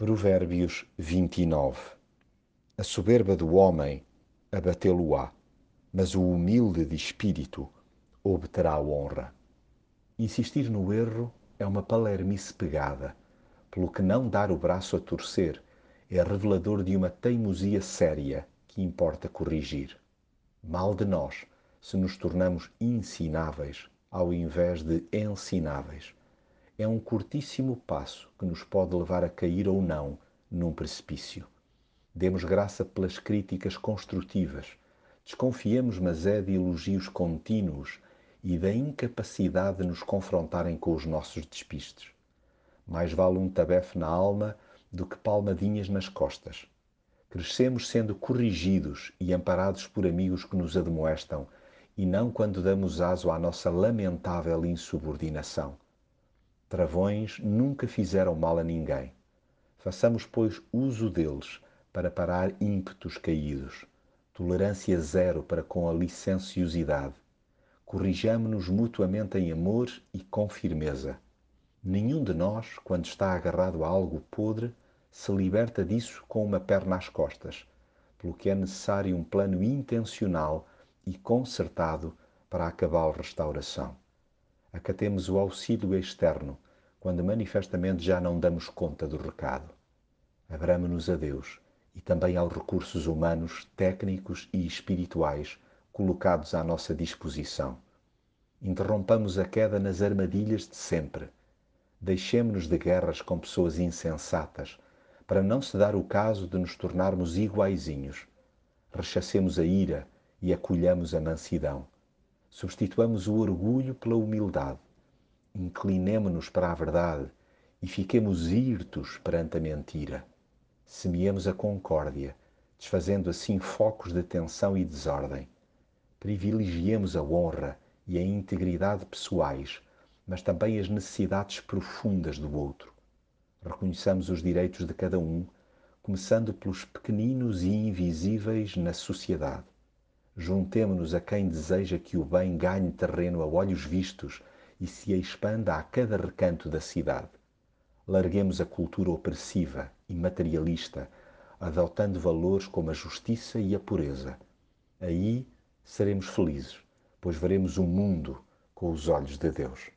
Provérbios 29 A soberba do homem abatê-lo-á, mas o humilde de espírito obterá honra. Insistir no erro é uma palermice pegada, pelo que não dar o braço a torcer é revelador de uma teimosia séria que importa corrigir. Mal de nós se nos tornamos ensináveis ao invés de ensináveis é um curtíssimo passo que nos pode levar a cair ou não num precipício. Demos graça pelas críticas construtivas, desconfiemos, mas é de elogios contínuos e da incapacidade de nos confrontarem com os nossos despistes. Mais vale um tabefe na alma do que palmadinhas nas costas. Crescemos sendo corrigidos e amparados por amigos que nos admoestam, e não quando damos aso à nossa lamentável insubordinação. Travões nunca fizeram mal a ninguém. Façamos, pois, uso deles para parar ímpetos caídos. Tolerância zero para com a licenciosidade. Corrijamo-nos mutuamente em amor e com firmeza. Nenhum de nós, quando está agarrado a algo podre, se liberta disso com uma perna às costas, pelo que é necessário um plano intencional e concertado para a cabal restauração acatemos o auxílio externo quando manifestamente já não damos conta do recado. Abramo-nos a Deus e também aos recursos humanos, técnicos e espirituais colocados à nossa disposição. Interrompamos a queda nas armadilhas de sempre. Deixemo-nos de guerras com pessoas insensatas, para não se dar o caso de nos tornarmos iguaizinhos. Rechacemos a ira e acolhamos a mansidão Substituamos o orgulho pela humildade. Inclinemo-nos para a verdade e fiquemos hirtos perante a mentira. Semeemos a concórdia, desfazendo assim focos de tensão e desordem. Privilegiemos a honra e a integridade pessoais, mas também as necessidades profundas do outro. Reconheçamos os direitos de cada um, começando pelos pequeninos e invisíveis na sociedade Juntemo-nos a quem deseja que o bem ganhe terreno a olhos vistos e se expanda a cada recanto da cidade. Larguemos a cultura opressiva e materialista, adotando valores como a justiça e a pureza. Aí seremos felizes, pois veremos o mundo com os olhos de Deus.